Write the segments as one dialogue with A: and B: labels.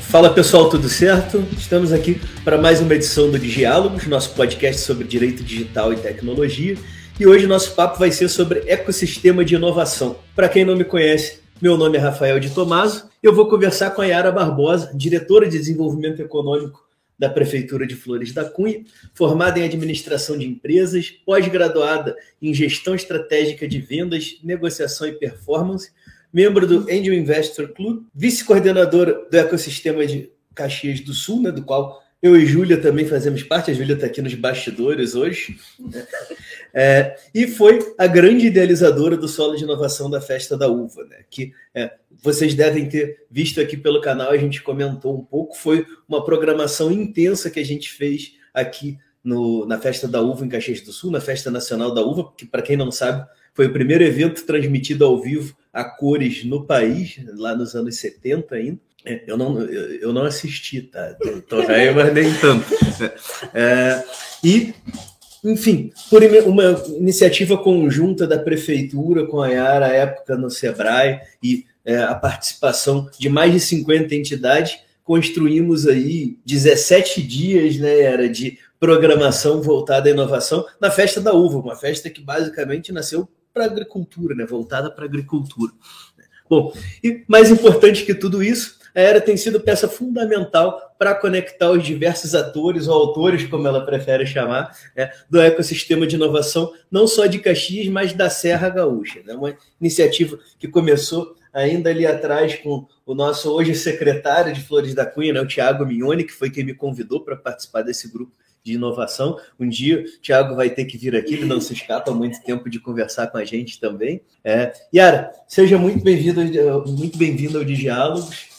A: Fala pessoal, tudo certo? Estamos aqui para mais uma edição do Diálogos, nosso podcast sobre direito digital e tecnologia. E hoje nosso papo vai ser sobre ecossistema de inovação. Para quem não me conhece, meu nome é Rafael de Tomaso. Eu vou conversar com a Yara Barbosa, diretora de desenvolvimento econômico da Prefeitura de Flores da Cunha, formada em administração de empresas, pós-graduada em gestão estratégica de vendas, negociação e performance, membro do Angel Investor Club, vice-coordenadora do ecossistema de Caxias do Sul, né, do qual eu e Júlia também fazemos parte, a Júlia está aqui nos bastidores hoje, é, e foi a grande idealizadora do Solo de Inovação da Festa da Uva, né? que é, vocês devem ter visto aqui pelo canal, a gente comentou um pouco, foi uma programação intensa que a gente fez aqui no, na Festa da Uva em Caxias do Sul, na Festa Nacional da Uva, que para quem não sabe, foi o primeiro evento transmitido ao vivo a cores no país, lá nos anos 70 ainda. É, eu não, eu não assisti, tá? Tô velho, mas nem tanto. É, e, enfim, por uma iniciativa conjunta da prefeitura com a Yara, à época no Sebrae, e é, a participação de mais de 50 entidades, construímos aí 17 dias, né, era de programação voltada à inovação na Festa da Uva, uma festa que basicamente nasceu para a agricultura, né, voltada para a agricultura. Bom, e mais importante que tudo isso, a Era tem sido peça fundamental para conectar os diversos atores ou autores, como ela prefere chamar, né, do ecossistema de inovação, não só de Caxias, mas da Serra Gaúcha. Né, uma iniciativa que começou ainda ali atrás com o nosso hoje secretário de Flores da Cunha, né, o Tiago Mignoni, que foi quem me convidou para participar desse grupo de inovação. Um dia o Thiago vai ter que vir aqui, ele não se escapa há muito tempo de conversar com a gente também. É. Yara, seja muito bem-vindo muito bem ao Diálogos.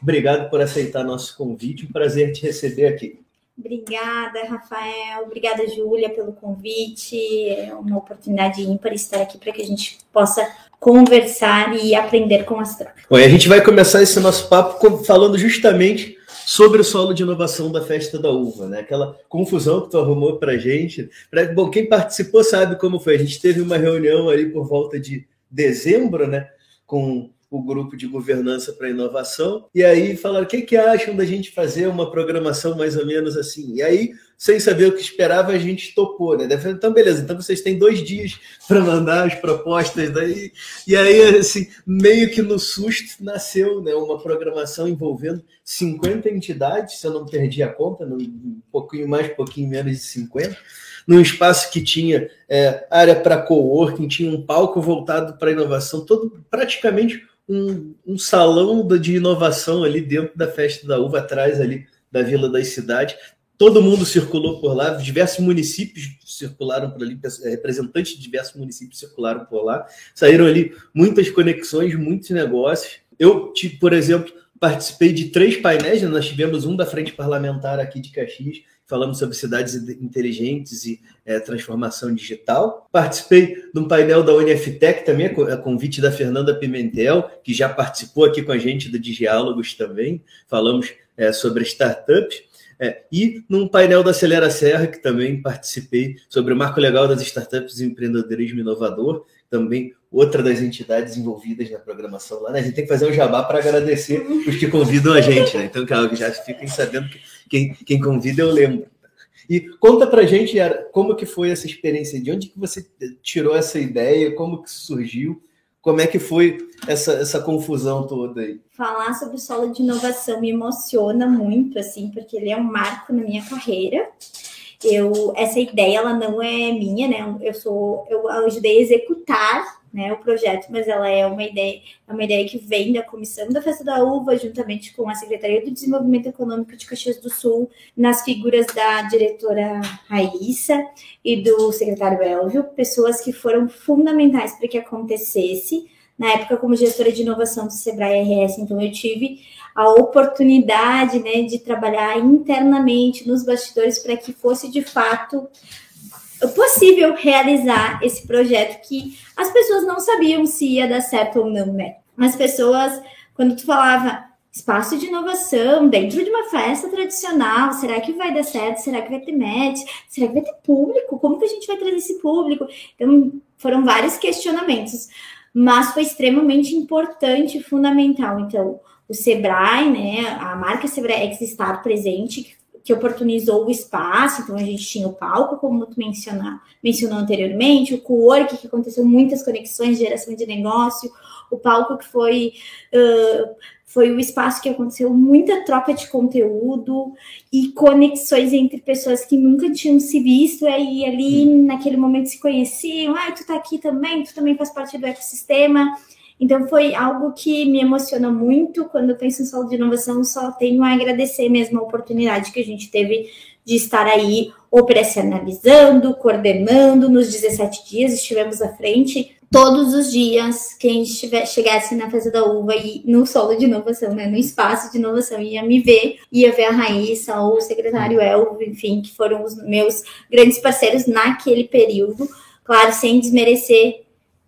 A: Obrigado por aceitar nosso convite, um prazer te receber aqui.
B: Obrigada, Rafael. Obrigada, Júlia, pelo convite. É uma oportunidade ímpar estar aqui para que a gente possa conversar e aprender com as trocas.
A: Bom, a gente vai começar esse nosso papo falando justamente sobre o solo de inovação da festa da uva, né? Aquela confusão que tu arrumou para gente. Bom, quem participou sabe como foi. A gente teve uma reunião ali por volta de dezembro, né? Com o grupo de governança para inovação, e aí falaram: o que, que acham da gente fazer uma programação mais ou menos assim? E aí, sem saber o que esperava, a gente topou, né? Então, beleza, então vocês têm dois dias para mandar as propostas daí. E aí, assim, meio que no susto nasceu né, uma programação envolvendo 50 entidades, se eu não perdi a conta, um pouquinho mais, um pouquinho menos de 50 num espaço que tinha é, área para coworking, tinha um palco voltado para inovação, todo praticamente um, um salão de inovação ali dentro da festa da uva, atrás ali da Vila das Cidades. Todo mundo circulou por lá, diversos municípios circularam por ali, representantes de diversos municípios circularam por lá. Saíram ali muitas conexões, muitos negócios. Eu, tipo, por exemplo, participei de três painéis, né? nós tivemos um da Frente Parlamentar aqui de Caxias, falamos sobre cidades inteligentes e é, transformação digital. Participei de um painel da UNFTEC também, a convite da Fernanda Pimentel, que já participou aqui com a gente do Diálogos também. Falamos é, sobre startups. É, e num painel da Acelera Serra, que também participei, sobre o marco legal das startups e empreendedorismo inovador, também outra das entidades envolvidas na programação lá. Né? A gente tem que fazer um jabá para agradecer os que convidam a gente, né? Então, que já fiquem sabendo que quem, quem convida eu lembro. E conta pra gente, Yara, como que foi essa experiência? De onde que você tirou essa ideia? Como que surgiu? Como é que foi essa, essa confusão toda aí?
B: Falar sobre o solo de inovação me emociona muito, assim, porque ele é um marco na minha carreira. Eu, essa ideia, ela não é minha, né? Eu sou, eu ajudei a executar né, o projeto, mas ela é uma ideia, é uma ideia que vem da comissão da Festa da Uva, juntamente com a Secretaria do Desenvolvimento Econômico de Caxias do Sul, nas figuras da diretora Raíssa e do secretário Elvio, pessoas que foram fundamentais para que acontecesse. Na época, como gestora de inovação do Sebrae RS, então eu tive a oportunidade né, de trabalhar internamente nos bastidores para que fosse de fato possível realizar esse projeto que as pessoas não sabiam se ia dar certo ou não, né? As pessoas, quando tu falava espaço de inovação dentro de uma festa tradicional, será que vai dar certo? Será que vai ter match? Será que vai ter público? Como que a gente vai trazer esse público? Então, foram vários questionamentos, mas foi extremamente importante e fundamental. Então, o Sebrae, né, a marca Sebrae X estar presente, que oportunizou o espaço, então a gente tinha o palco, como tu mencionar, mencionou anteriormente, o co-work, que aconteceu muitas conexões, geração de negócio, o palco que foi uh, foi o espaço que aconteceu muita troca de conteúdo e conexões entre pessoas que nunca tinham se visto e ali naquele momento se conheciam. Ah, tu tá aqui também, tu também faz parte do ecossistema. Então foi algo que me emociona muito quando eu penso em solo de inovação, só tenho a agradecer mesmo a oportunidade que a gente teve de estar aí operacionalizando, coordenando nos 17 dias, estivemos à frente todos os dias, quem estiver, chegasse na Festa da Uva e no solo de inovação, né, no espaço de inovação, ia me ver, ia ver a Raíssa ou o secretário Elvo, enfim, que foram os meus grandes parceiros naquele período. Claro, sem desmerecer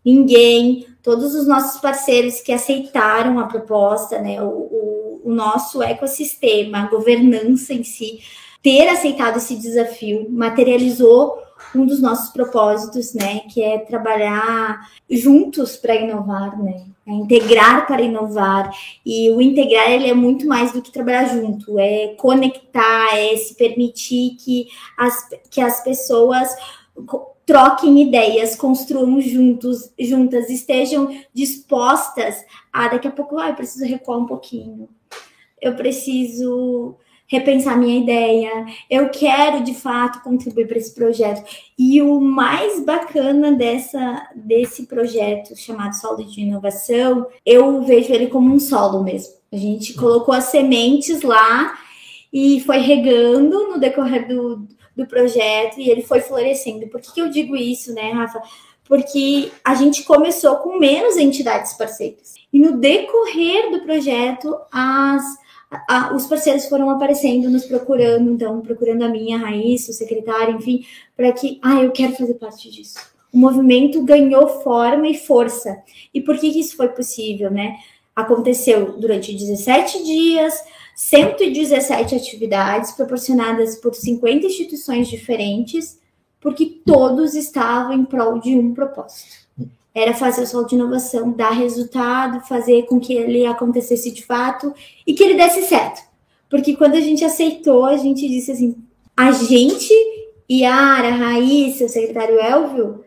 B: ninguém, todos os nossos parceiros que aceitaram a proposta, né, o, o, o nosso ecossistema, a governança em si, ter aceitado esse desafio materializou um dos nossos propósitos, né, que é trabalhar juntos para inovar, né, é integrar para inovar. E o integrar ele é muito mais do que trabalhar junto, é conectar, é se permitir que as, que as pessoas troquem ideias, construam juntos, juntas, estejam dispostas a daqui a pouco, ah, eu preciso recuar um pouquinho. Eu preciso repensar minha ideia, eu quero de fato contribuir para esse projeto. E o mais bacana dessa, desse projeto chamado Solo de Inovação, eu vejo ele como um solo mesmo. A gente colocou as sementes lá e foi regando no decorrer do, do projeto e ele foi florescendo. Por que, que eu digo isso, né, Rafa? Porque a gente começou com menos entidades parceiras. E no decorrer do projeto, as a, os parceiros foram aparecendo, nos procurando, então, procurando a minha raiz, o secretário, enfim, para que, ah, eu quero fazer parte disso. O movimento ganhou forma e força. E por que, que isso foi possível, né? Aconteceu durante 17 dias, 117 atividades proporcionadas por 50 instituições diferentes, porque todos estavam em prol de um propósito era fazer o solo de inovação dar resultado, fazer com que ele acontecesse de fato e que ele desse certo. Porque quando a gente aceitou, a gente disse assim: a gente, Yara, Raíssa, o secretário Elvio,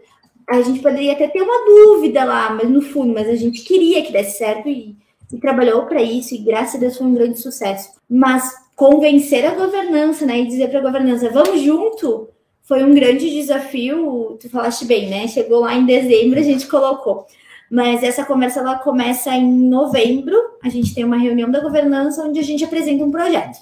B: a gente poderia até ter uma dúvida lá, mas no fundo, mas a gente queria que desse certo e, e trabalhou para isso, e graças a Deus foi um grande sucesso. Mas convencer a governança, né, e dizer para a governança: vamos junto, foi um grande desafio, tu falaste bem, né? Chegou lá em dezembro, a gente colocou. Mas essa conversa ela começa em novembro. A gente tem uma reunião da governança onde a gente apresenta um projeto.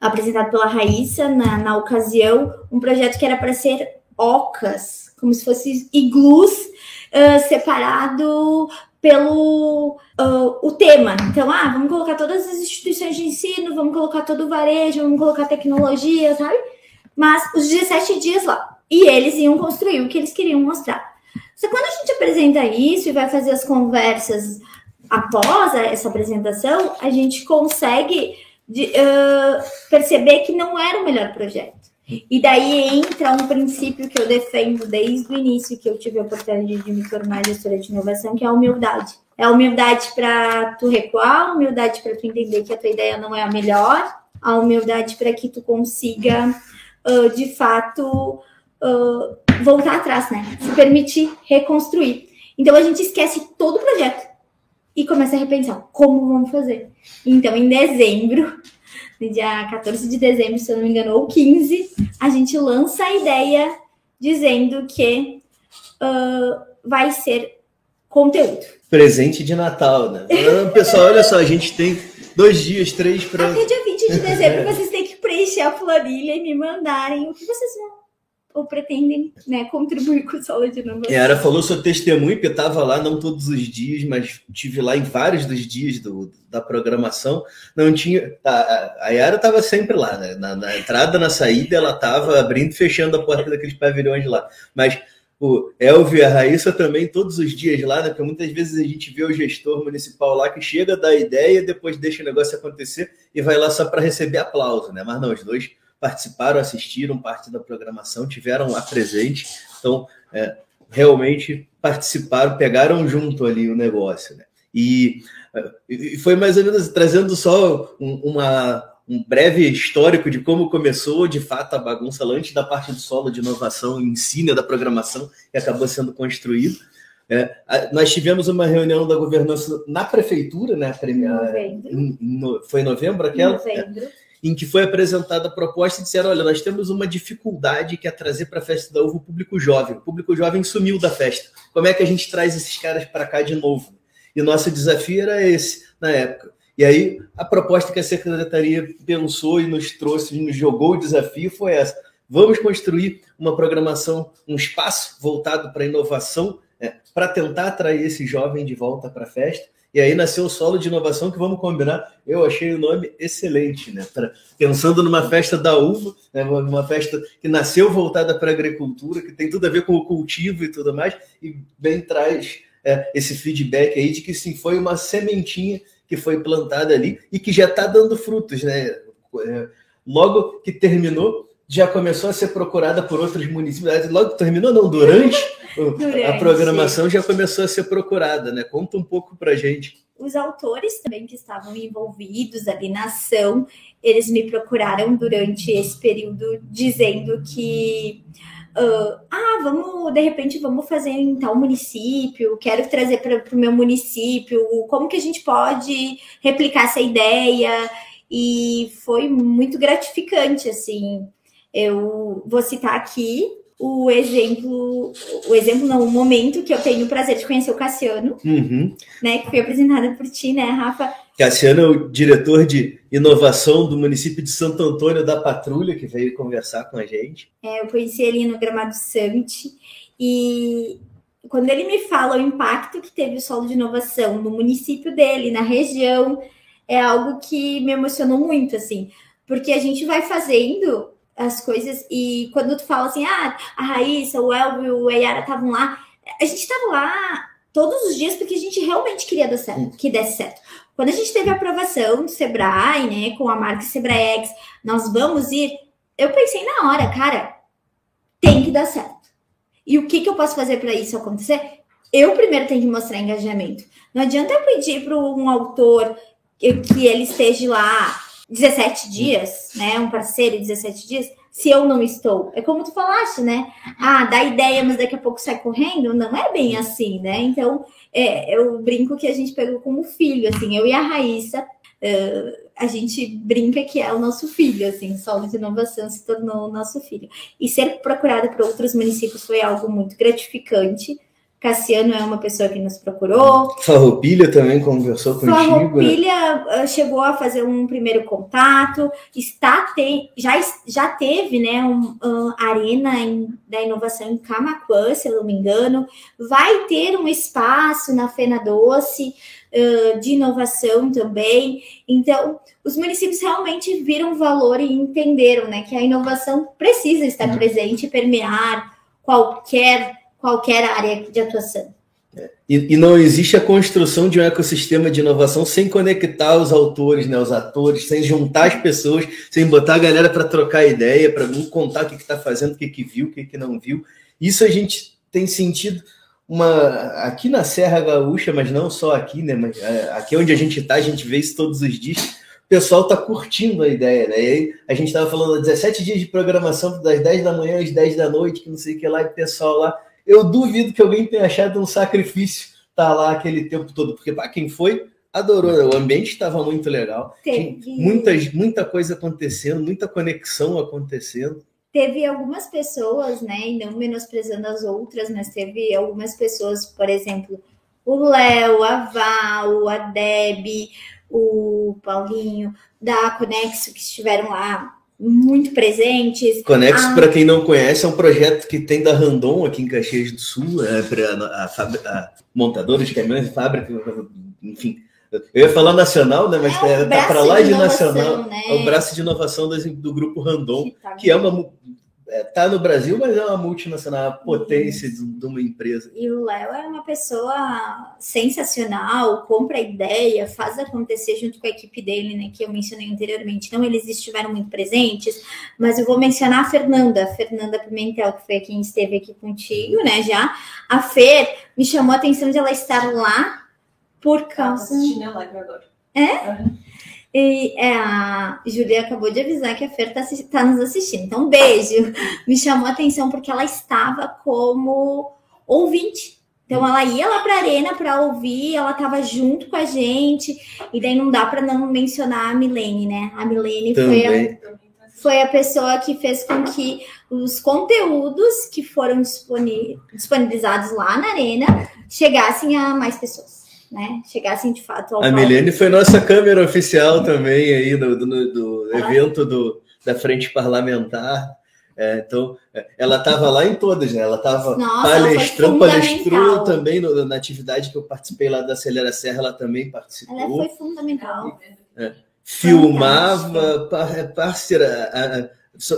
B: Apresentado pela Raíssa, na, na ocasião, um projeto que era para ser ocas, como se fosse iglus uh, separado pelo uh, o tema. Então, ah, vamos colocar todas as instituições de ensino, vamos colocar todo o varejo, vamos colocar tecnologia, sabe? mas os 17 dias lá. E eles iam construir o que eles queriam mostrar. Só quando a gente apresenta isso e vai fazer as conversas após essa apresentação, a gente consegue de, uh, perceber que não era o melhor projeto. E daí entra um princípio que eu defendo desde o início que eu tive a oportunidade de me tornar gestora de inovação, que é a humildade. É a humildade para tu recuar, a humildade para tu entender que a tua ideia não é a melhor, a humildade para que tu consiga uh, de fato, uh, voltar atrás, né? Se permitir reconstruir. Então a gente esquece todo o projeto e começa a repensar como vamos fazer. Então, em dezembro, no dia 14 de dezembro, se eu não me engano, ou 15, a gente lança a ideia dizendo que uh, vai ser conteúdo.
A: Presente de Natal, né? Pessoal, olha só, a gente tem dois dias, três para.
B: Até dia 20 de dezembro vocês têm que preencher a planilha e me mandarem o que vocês vão ou pretendem né, contribuir com o solo de inovação.
A: Yara falou seu testemunho, eu estava lá não todos os dias, mas tive lá em vários dos dias do, da programação. Não tinha. A, a Yara estava sempre lá, né? Na, na, entrada, na saída, ela estava abrindo e fechando a porta daqueles pavilhões lá. Mas o Elvio e a Raíssa também todos os dias lá, né? Porque muitas vezes a gente vê o gestor municipal lá que chega da ideia, depois deixa o negócio acontecer e vai lá só para receber aplauso, né? Mas não, os dois participaram, assistiram parte da programação, tiveram lá presente, então é, realmente participaram, pegaram junto ali o negócio, né? E, e foi mais ou menos trazendo só um, uma, um breve histórico de como começou de fato a bagunça antes da parte do solo de inovação em si, né, da programação, que acabou sendo construído. É, nós tivemos uma reunião da governança na prefeitura, né? Primeira, em, no, foi em novembro aquela? Novembro. É, em que foi apresentada a proposta e disseram: olha, nós temos uma dificuldade que é trazer para a festa da uva o público jovem. O público jovem sumiu da festa. Como é que a gente traz esses caras para cá de novo? E nosso desafio era esse na época. E aí a proposta que a secretaria pensou e nos trouxe, nos jogou o desafio foi essa: vamos construir uma programação, um espaço voltado para inovação é, para tentar atrair esse jovem de volta para a festa. E aí nasceu o solo de inovação que vamos combinar. Eu achei o nome excelente, né? Pra, pensando numa festa da uva, né? uma festa que nasceu voltada para a agricultura, que tem tudo a ver com o cultivo e tudo mais, e bem traz é, esse feedback aí de que sim, foi uma sementinha que foi plantada ali e que já está dando frutos, né? É, logo que terminou, já começou a ser procurada por outros municípios. Logo que terminou, não, durante Durante. A programação já começou a ser procurada, né? Conta um pouco para gente.
B: Os autores também que estavam envolvidos ali na ação, eles me procuraram durante esse período dizendo que uh, ah, vamos, de repente, vamos fazer em tal município, quero trazer para o meu município, como que a gente pode replicar essa ideia? E foi muito gratificante, assim. Eu vou citar aqui o exemplo, o exemplo não, o momento que eu tenho o prazer de conhecer o Cassiano,
A: uhum.
B: né, que foi apresentado por ti, né, Rafa?
A: Cassiano é o diretor de inovação do município de Santo Antônio da Patrulha, que veio conversar com a gente.
B: É, eu conheci ele no Gramado Summit e quando ele me fala o impacto que teve o solo de inovação no município dele, na região, é algo que me emocionou muito, assim, porque a gente vai fazendo as coisas. E quando tu fala assim, ah, a Raíssa, o Elvio, o Eyara estavam lá, a gente estava lá todos os dias porque a gente realmente queria dar certo, que desse certo. Quando a gente teve a aprovação do Sebrae, né, com a marca Sebraex, nós vamos ir. Eu pensei na hora, cara, tem que dar certo. E o que, que eu posso fazer para isso acontecer? Eu primeiro tenho que mostrar engajamento. Não adianta eu pedir para um autor que, que ele esteja lá 17 dias, né? Um parceiro 17 dias, se eu não estou. É como tu falaste, né? Ah, dá ideia, mas daqui a pouco sai correndo. Não é bem assim, né? Então, é, eu brinco que a gente pegou como filho, assim, eu e a Raíssa. Uh, a gente brinca que é o nosso filho, assim, Solo de Inovação se tornou o nosso filho. E ser procurada por outros municípios foi algo muito gratificante, Cassiano é uma pessoa que nos procurou.
A: Farroupilha também conversou contigo. Né?
B: Farroupilha né? chegou a fazer um primeiro contato, está tem, já, já teve né, um, um arena em, da inovação em Camacuã, se eu não me engano. Vai ter um espaço na Fena Doce uh, de inovação também. Então, os municípios realmente viram valor e entenderam né, que a inovação precisa estar uhum. presente permear qualquer qualquer área de atuação.
A: E, e, não existe a construção de um ecossistema de inovação sem conectar os autores, né, os atores, sem juntar as pessoas, sem botar a galera para trocar ideia, para contar o que está fazendo, o que, que viu, o que, que não viu. Isso a gente tem sentido uma aqui na Serra Gaúcha, mas não só aqui, né? Mas é, aqui onde a gente está, a gente vê isso todos os dias. O pessoal está curtindo a ideia, né? E aí a gente estava falando 17 dias de programação das 10 da manhã às 10 da noite, que não sei o que lá, e o pessoal lá eu duvido que alguém tenha achado um sacrifício estar tá lá aquele tempo todo, porque para quem foi, adorou. O ambiente estava muito legal. Teve... Muita, muita coisa acontecendo, muita conexão acontecendo.
B: Teve algumas pessoas, né, e não menosprezando as outras, mas teve algumas pessoas, por exemplo, o Léo, a Val, a Deb, o Paulinho, da Conexo, que estiveram lá muito presentes.
A: Conexo, ah, para quem não conhece, é um projeto que tem da Randon aqui em Caxias do Sul, é, para a, a, montadora de caminhões, fábrica, enfim. Eu ia falar nacional, né? Mas é, tá para lá de, de nacional. Né? É o braço de inovação do, do grupo Randon, que, tá que é uma tá no Brasil, mas é uma multinacional, uma potência de, de, uma empresa.
B: E o Léo é uma pessoa sensacional, compra a ideia, faz acontecer junto com a equipe dele, né, que eu mencionei anteriormente. Então, eles estiveram muito presentes, mas eu vou mencionar a Fernanda, a Fernanda Pimentel, que foi quem esteve aqui contigo, né, já. A Fer me chamou a atenção de ela estar lá Por causa.
C: assistindo a live agora.
B: É?
C: Uhum.
B: E é, a Júlia acabou de avisar que a Fer tá, assi- tá nos assistindo. Então, um beijo. Me chamou a atenção porque ela estava como ouvinte. Então, ela ia lá para a arena para ouvir, ela estava junto com a gente. E daí não dá para não mencionar a Milene, né? A Milene foi a, foi a pessoa que fez com que os conteúdos que foram disponi- disponibilizados lá na arena chegassem a mais pessoas, né? Chegassem de fato ao
A: A Milene foi nossa câmera oficial também aí do, do- do evento do, da frente parlamentar. É, então, é, ela estava lá em todas, né? Ela estava palestrando, palestrou também no- na atividade que eu participei lá da Acelera Serra, ela também participou.
B: Ela foi fundamental.
A: filmava, par- é parceira.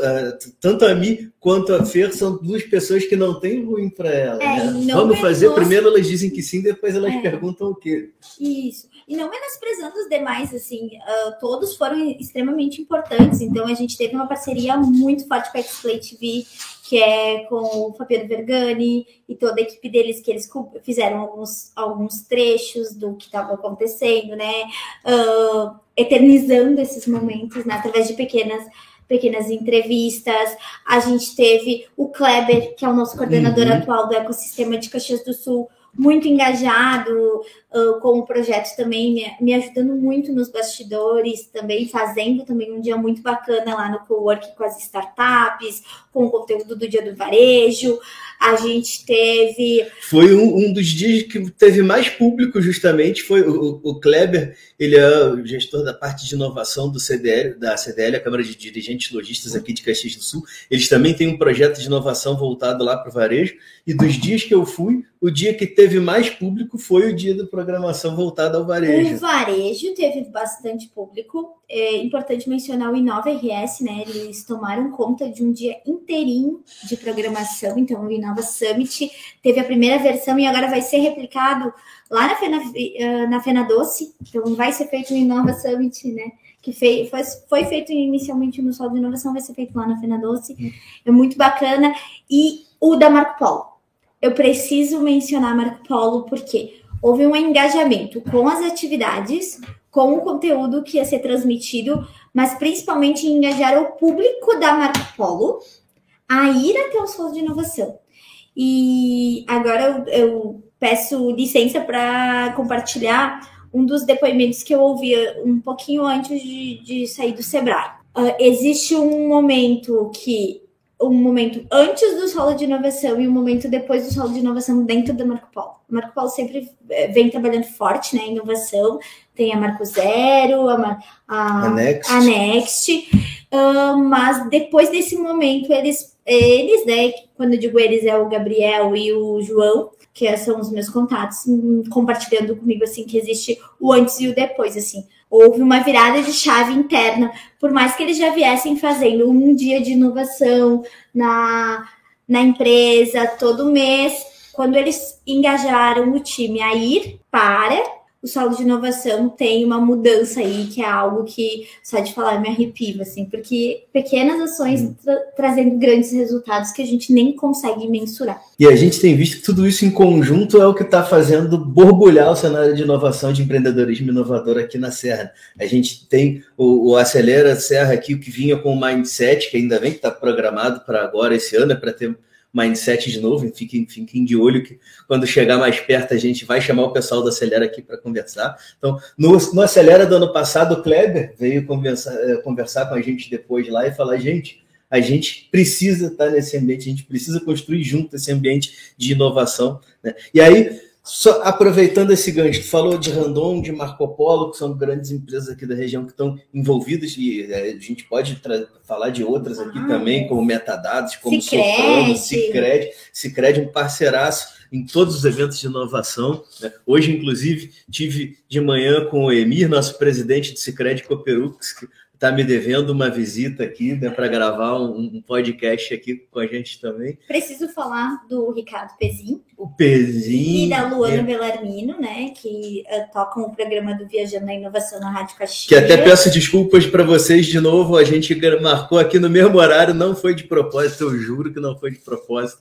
A: A- tanto a mim quanto a Fer são duas pessoas que não têm ruim para ela.
B: É,
A: né? Vamos fazer,
B: menos-
A: primeiro elas dizem que sim, depois elas
B: É.
A: perguntam o quê.
B: Isso. E não menosprezando os demais, assim, ah, todos foram extremamente importantes. Então, a gente teve uma parceria muito forte com a X-Play TV, que é com o Fabiano Vergani e toda a equipe deles, que eles fizeram alguns, alguns trechos do que estava acontecendo, né? Ah, eternizando esses momentos, né? Através de pequenas pequenas entrevistas. A gente teve o Kleber, que é o nosso coordenador
A: Uhum.
B: atual do ecossistema de Caxias do Sul, muito engajado uh, com o projeto também, me, me ajudando muito nos bastidores, também fazendo também um dia muito bacana lá no Cowork com as startups, com o conteúdo do Dia do Varejo. A gente teve
A: Foi um, um dos dias que teve mais público, justamente. Foi o, o Kleber, ele é o gestor da parte de inovação do CDL, da CDL, a Câmara de Dirigentes Logistas aqui de Caxias do Sul. Eles também têm um projeto de inovação voltado lá para o varejo. E dos dias que eu fui, o dia que teve mais público foi o dia da programação voltada ao
B: o
A: varejo.
B: varejo, teve bastante público. É importante mencionar o Inova RS, né? Eles tomaram conta de um dia inteirinho de programação, então o Inova Summit teve a primeira versão e agora vai ser replicado lá na Fena, eh, na Fena Doce, então vai ser feito o Inova Summit, né? Que foi, foi feito inicialmente no Sol de Inovação, vai ser feito lá na Fena Doce. É muito bacana. E o da Marco Polo. Eu preciso mencionar Marco Polo porque houve um engajamento com as atividades, com o conteúdo que ia ser transmitido, mas principalmente em engajar o público da Marco Polo a ir até os Solos de Inovação. E agora eu, eu peço licença para compartilhar um dos depoimentos que eu ouvi um pouquinho antes de, de sair do Sebrae. Ah, existe um momento que um momento antes do solo de inovação e um momento depois do solo de inovação dentro da Marco Polo. A Marco Polo sempre eh, vem trabalhando forte na inovação, tem a Marco Zero, a, Mar- a,
A: A Next.
B: a Next, ah, mas depois desse momento, eles, eles, né, quando eu digo eles, é o Gabriel e o João, que são os meus contatos, hum, compartilhando comigo, assim, que existe o antes e o depois, assim. Houve uma virada de chave interna, por mais que eles já viessem fazendo um dia de inovação na, na empresa todo mês, quando eles engajaram o time a ir para o solo de inovação tem uma mudança aí, que é algo que, só de falar, me arrepio, assim, porque pequenas ações tra- trazendo grandes resultados que a gente nem consegue mensurar.
A: E a gente tem visto que tudo isso em conjunto é o que está fazendo borbulhar o cenário de inovação, de empreendedorismo inovador aqui na Serra. A gente tem o, o Acelera Serra aqui, que vinha com o Mindset, que ainda bem que está programado para agora, esse ano, é para ter Mindset de novo. Fiquem, fiquem de olho que quando chegar mais perto a gente vai chamar o pessoal do Acelera aqui para conversar. Então, no, no Acelera do ano passado, o Kleber veio conversar, eh, conversar com a gente depois lá e falar, gente, a gente precisa estar nesse ambiente, a gente precisa construir junto esse ambiente de inovação. Né? E aí, só aproveitando esse gancho, tu falou de Randon, de Marco Polo, que são grandes empresas aqui da região que estão envolvidas, e é, a gente pode falar de outras aqui
B: Ah,
A: também,
B: é.
A: como Metadados, como. Soprano, Cicred, Cicred, um parceiraço em todos os eventos de inovação. né? Hoje, inclusive, tive de manhã com o Emir, nosso presidente do Cicred Cooperux, que tá me devendo uma visita aqui, né, para gravar um, um, podcast aqui com a gente também.
B: Preciso falar do Ricardo Pezin.
A: O Pezin.
B: E da Luana é. Belarmino, né, que uh, tocam o programa do Viajando na Inovação na Rádio Caxias.
A: Que até peço desculpas para vocês de novo, a gente marcou aqui no mesmo horário, não foi de propósito, eu juro que não foi de propósito.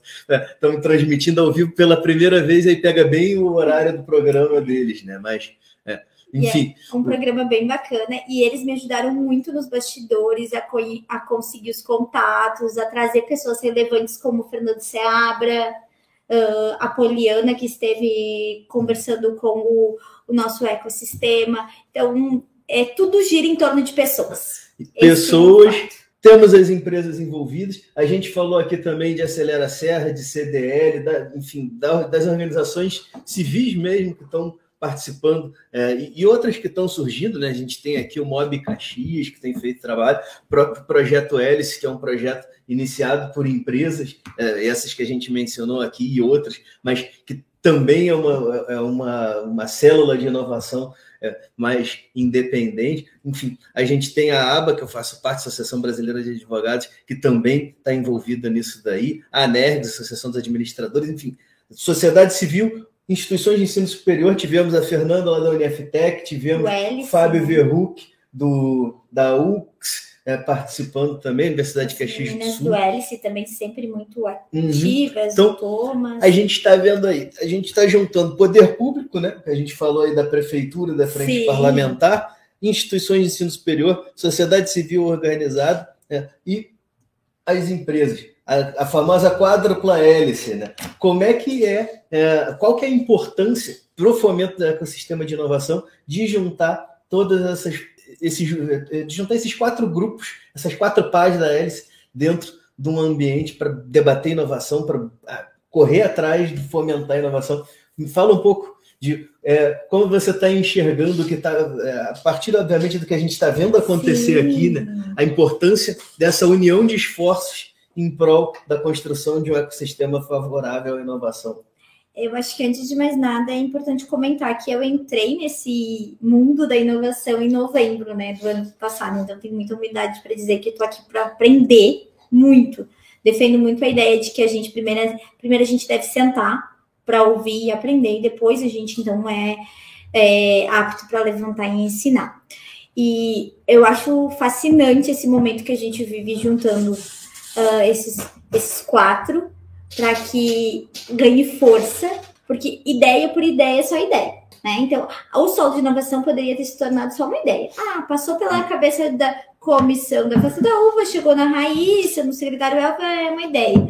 A: Estamos é, transmitindo ao vivo pela primeira vez, aí pega bem o horário do programa deles, né, mas... É, enfim.
B: É um programa bem bacana e eles me ajudaram muito nos bastidores a, co a conseguir os contatos, a trazer pessoas relevantes como o Fernando Seabra, uh, a Poliana, que esteve conversando com o, o nosso ecossistema. Então, é, tudo gira em torno de pessoas.
A: Pessoas. Temos as empresas envolvidas. A gente falou aqui também de Acelera Serra, de CDL, da, enfim, da, das organizações civis mesmo que estão participando, é, e, outras que estão surgindo, né? A gente tem aqui o Mob Caxias, que tem feito trabalho, o próprio Projeto Hélice, que é um projeto iniciado por empresas, é, essas que a gente mencionou aqui e outras, mas que também é uma, é uma, uma célula de inovação é, mais independente. Enfim, a gente tem a ABA, que eu faço parte Associação Brasileira de Advogados, que também está envolvida nisso daí, a ANERGS, Associação dos Administradores, enfim, sociedade civil instituições de ensino superior, tivemos a Fernanda lá da Uniftec, tivemos o Fábio Verruc do, da UX é, participando também, Universidade de Caxias do Sul.
B: do Hélice também sempre muito ativas, uhum.
A: então, Thomas. A gente está vendo aí, a gente está juntando poder público, né? A gente falou aí da prefeitura, da frente Sim. parlamentar, instituições de ensino superior, sociedade civil organizada né? e as empresas a, a famosa quádrupla hélice, né? Como é que é, é qual que é a importância para o fomento do ecossistema de inovação de juntar todas essas esses, de juntar esses quatro grupos, essas quatro pás da hélice dentro de um ambiente para debater inovação, para correr atrás de fomentar a inovação. Me fala um pouco de é, como você está enxergando que está, é, a partir, obviamente, do que a gente está vendo acontecer Sim. aqui, né, a importância dessa união de esforços em prol da construção de um ecossistema favorável à inovação?
B: Eu acho que antes de mais nada é importante comentar que eu entrei nesse mundo da inovação em novembro, né, do ano passado. Então tenho muita humildade para dizer que estou aqui para aprender muito. Defendo muito a ideia de que a gente primeiro, primeiro a gente deve sentar para ouvir e aprender, e depois a gente então é, é apto para levantar e ensinar. E eu acho fascinante esse momento que a gente vive juntando uh, esses, esses quatro para que ganhe força, porque ideia por ideia é só ideia. Né? Então, o sol de inovação poderia ter se tornado só uma ideia. Ah, passou pela cabeça da comissão da festa da uva, chegou na raiz, no secretário é uma ideia.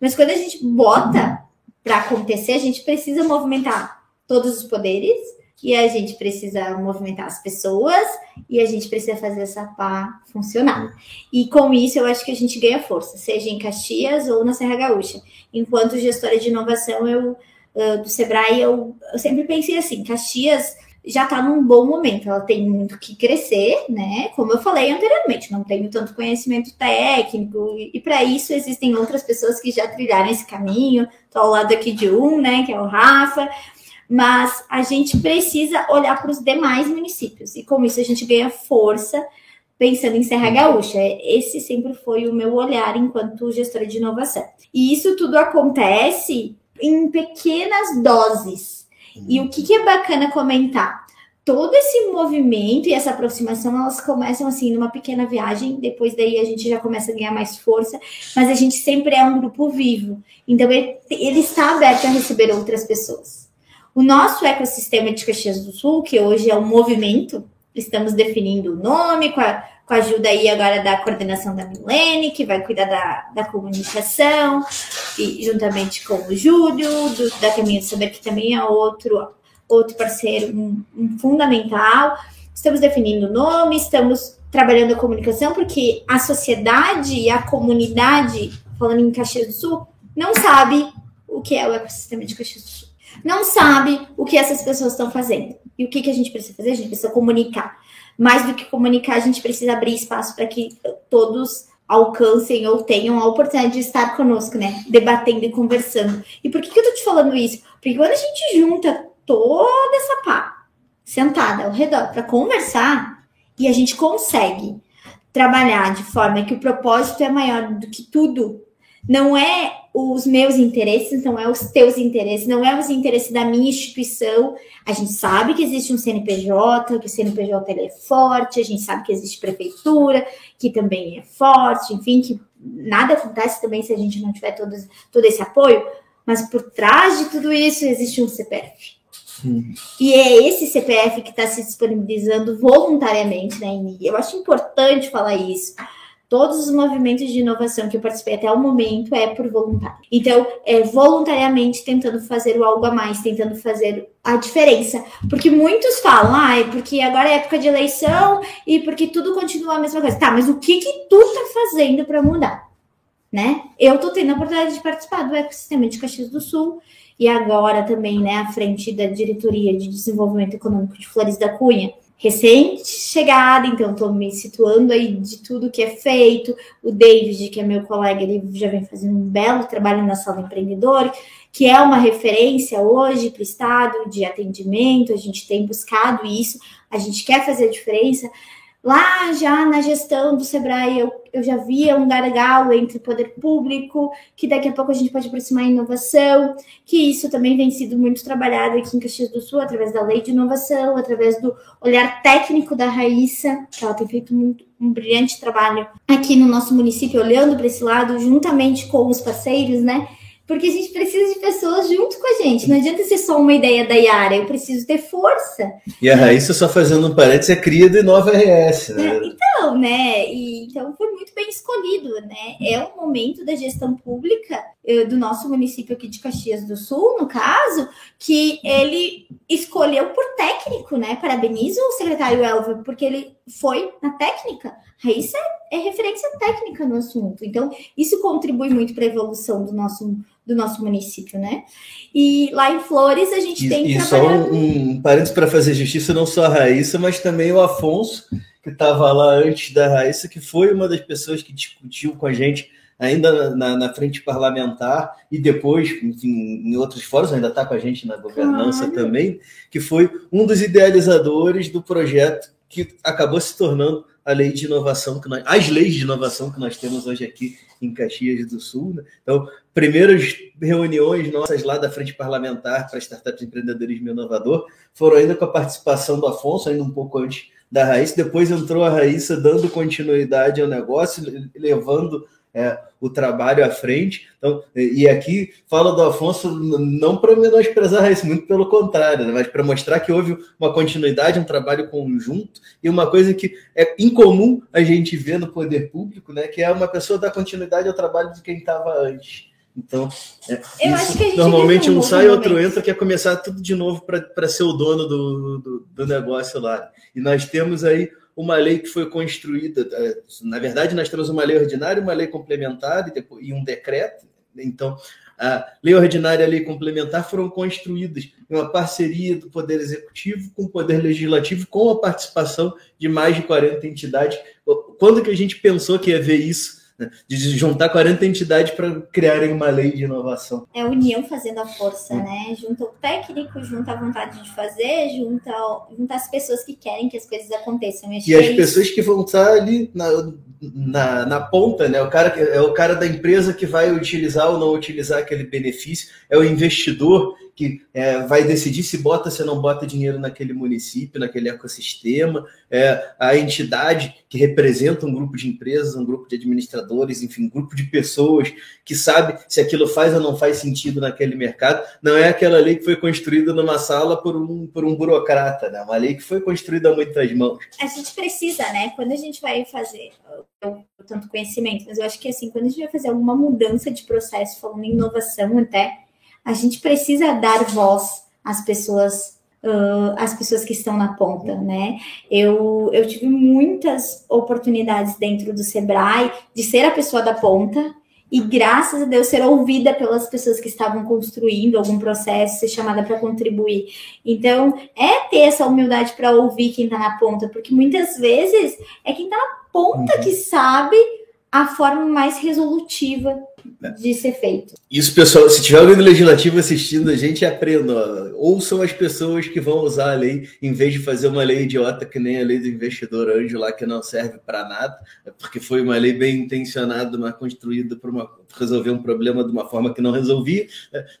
B: Mas quando a gente bota para acontecer, a gente precisa movimentar todos os poderes e a gente precisa movimentar as pessoas e a gente precisa fazer essa pá funcionar. E com isso eu acho que a gente ganha força, seja em Caxias ou na Serra Gaúcha. Enquanto gestora de inovação, eu do Sebrae, eu, eu sempre pensei assim, Caxias já está num bom momento, ela tem muito que crescer, né? Como eu falei anteriormente, não tenho tanto conhecimento técnico, e, e para isso existem outras pessoas que já trilharam esse caminho. Estou ao lado aqui de um, né? Que é o Rafa mas a gente precisa olhar para os demais municípios e com isso a gente ganha força pensando em Serra Gaúcha. Esse sempre foi o meu olhar enquanto gestora de inovação. E isso tudo acontece em pequenas doses. E o que, que é bacana comentar? Todo esse movimento e essa aproximação, elas começam assim numa pequena viagem, depois daí a gente já começa a ganhar mais força, mas a gente sempre é um grupo vivo. Então ele, ele está aberto a receber outras pessoas. O nosso ecossistema de Caxias do Sul, que hoje é um movimento, estamos definindo o nome, com a, com a ajuda aí agora da coordenação da Milene, que vai cuidar da, da comunicação, e juntamente com o Júlio, do, da Caminho do Saber, que também é outro, outro parceiro um, um fundamental. Estamos definindo o nome, estamos trabalhando a comunicação, porque a sociedade e a comunidade, falando em Caxias do Sul, não sabe o que é o ecossistema de Caxias do Sul não sabe o que essas pessoas estão fazendo. E o que, que a gente precisa fazer? A gente precisa comunicar. Mais do que comunicar, a gente precisa abrir espaço para que todos alcancem ou tenham a oportunidade de estar conosco, né? Debatendo e conversando. E por que, que eu tô te falando isso? Porque quando a gente junta toda essa pá sentada ao redor para conversar e a gente consegue trabalhar de forma que o propósito é maior do que tudo, não é os meus interesses, não é os teus interesses, não é os interesses da minha instituição. A gente sabe que existe um CNPJ, que o CNPJ ele é forte, a gente sabe que existe prefeitura, que também é forte, enfim, que nada acontece também se a gente não tiver todo, todo esse apoio, mas por trás de tudo isso existe um CPF. Hum. E é esse CPF que está se disponibilizando voluntariamente na né? Eu acho importante falar isso Todos os movimentos de inovação que eu participei até o momento é por voluntário. Então, é voluntariamente tentando fazer o algo a mais, tentando fazer a diferença. Porque muitos falam, ah, é porque agora é época de eleição e porque tudo continua a mesma coisa. Tá, mas o que que tu tá fazendo para mudar? Né? Eu tô tendo a oportunidade de participar do ecossistema de Caxias do Sul e agora também, né, à frente da diretoria de desenvolvimento econômico de Flores da Cunha recém-chegada, então estou me situando aí de tudo que é feito. O David, que é meu colega, ele já vem fazendo um belo trabalho na Sala Empreendedor, que é uma referência hoje para o Estado de atendimento. A gente tem buscado isso, a gente quer fazer a diferença. Lá já na gestão do Sebrae, eu, eu já via um gargalo entre poder público, que daqui a pouco a gente pode aproximar inovação, que isso também vem sido muito trabalhado aqui em Caxias do Sul, através da lei de inovação, através do olhar técnico da Raíssa, que ela tem feito muito, um brilhante trabalho aqui no nosso município, olhando para esse lado, juntamente com os parceiros, né? Porque a gente precisa de pessoas junto com a gente. Não adianta ser só uma ideia da Yara, eu preciso ter força.
A: E a Raíssa, só fazendo um parênteses, é cria de nova RS, né?
B: É, então, né? E, então foi muito bem escolhido, né? É um momento da gestão pública eh, do nosso município aqui de Caxias do Sul, no caso, que ele escolheu por técnico, né? Parabenizo o secretário Elvio, porque ele foi na técnica. Raíssa é referência técnica no assunto. Então, isso contribui muito para a evolução do nosso do nosso município, né? E lá em Flores a gente
A: e,
B: tem
A: e só um, um parênteses para fazer justiça, não só a Raíssa, mas também o Afonso, que estava lá antes da Raíssa, que foi uma das pessoas que discutiu com a gente ainda na, na frente parlamentar e depois, enfim, em outros fóruns, ainda está com a gente na governança claro. também, que foi um dos idealizadores do projeto que acabou se tornando a lei de inovação que nós, as leis de inovação que nós temos hoje aqui em Caxias do Sul. Né? Então, primeiras reuniões nossas lá da frente parlamentar para startups empreendedorismo inovador foram ainda com a participação do Afonso, ainda um pouco antes da Raíssa. Depois entrou a Raíssa dando continuidade ao negócio, levando é, o trabalho à frente. Então, e aqui falo do Afonso não para menosprezar isso, muito pelo contrário, né, mas para mostrar que houve uma continuidade, um trabalho conjunto e uma coisa que é incomum a gente ver no poder público, né, que é uma pessoa dar continuidade ao trabalho de quem estava antes. Então, é, normalmente um sai, e outro entra, quer começar tudo de novo para ser o dono do, do, do negócio lá. E nós temos aí uma lei que foi construída, é, na verdade, nós temos uma lei ordinária, uma lei complementar e, depois, e um decreto. Então, a lei ordinária e a lei complementar foram construídas em uma parceria do Poder Executivo com o Poder Legislativo, com a participação de mais de 40 entidades. Quando que a gente pensou que ia ver isso né? de juntar 40 entidades para criarem uma lei de inovação.
B: É a união fazendo a força, né? Junta o técnico, junta a vontade de fazer, junta, junta as pessoas que querem que as coisas aconteçam.
A: E as é pessoas que vão estar ali na, na, na, ponta, né? O cara é o cara da empresa que vai utilizar ou não utilizar aquele benefício, é o investidor que é, vai decidir se bota se não bota dinheiro naquele município, naquele ecossistema, é, a entidade que representa um grupo de empresas, um grupo de administradores, enfim, um grupo de pessoas que sabe se aquilo faz ou não faz sentido naquele mercado. Não é aquela lei que foi construída numa sala por um, por um burocrata, né? uma lei que foi construída a muitas mãos.
B: A gente precisa, né? Quando a gente vai fazer eu, tanto conhecimento, mas eu acho que assim, quando a gente vai fazer alguma mudança de processo, falando em inovação até, a gente precisa dar voz às pessoas uh, às pessoas que estão na ponta, né? Eu, eu tive muitas oportunidades dentro do Sebrae de ser a pessoa da ponta e graças a Deus ser ouvida pelas pessoas que estavam construindo algum processo, ser chamada para contribuir. Então, é ter essa humildade para ouvir quem está na ponta, porque muitas vezes é quem está na ponta uhum. que sabe a forma mais resolutiva de ser feito.
A: Isso, pessoal, se tiver alguém do Legislativo assistindo a gente, aprenda. Ouçam as pessoas que vão usar a lei, em vez de fazer uma lei idiota que nem a lei do investidor anjo lá, que não serve para nada, porque foi uma lei bem intencionada, mas construída para resolver um problema de uma forma que não resolvia.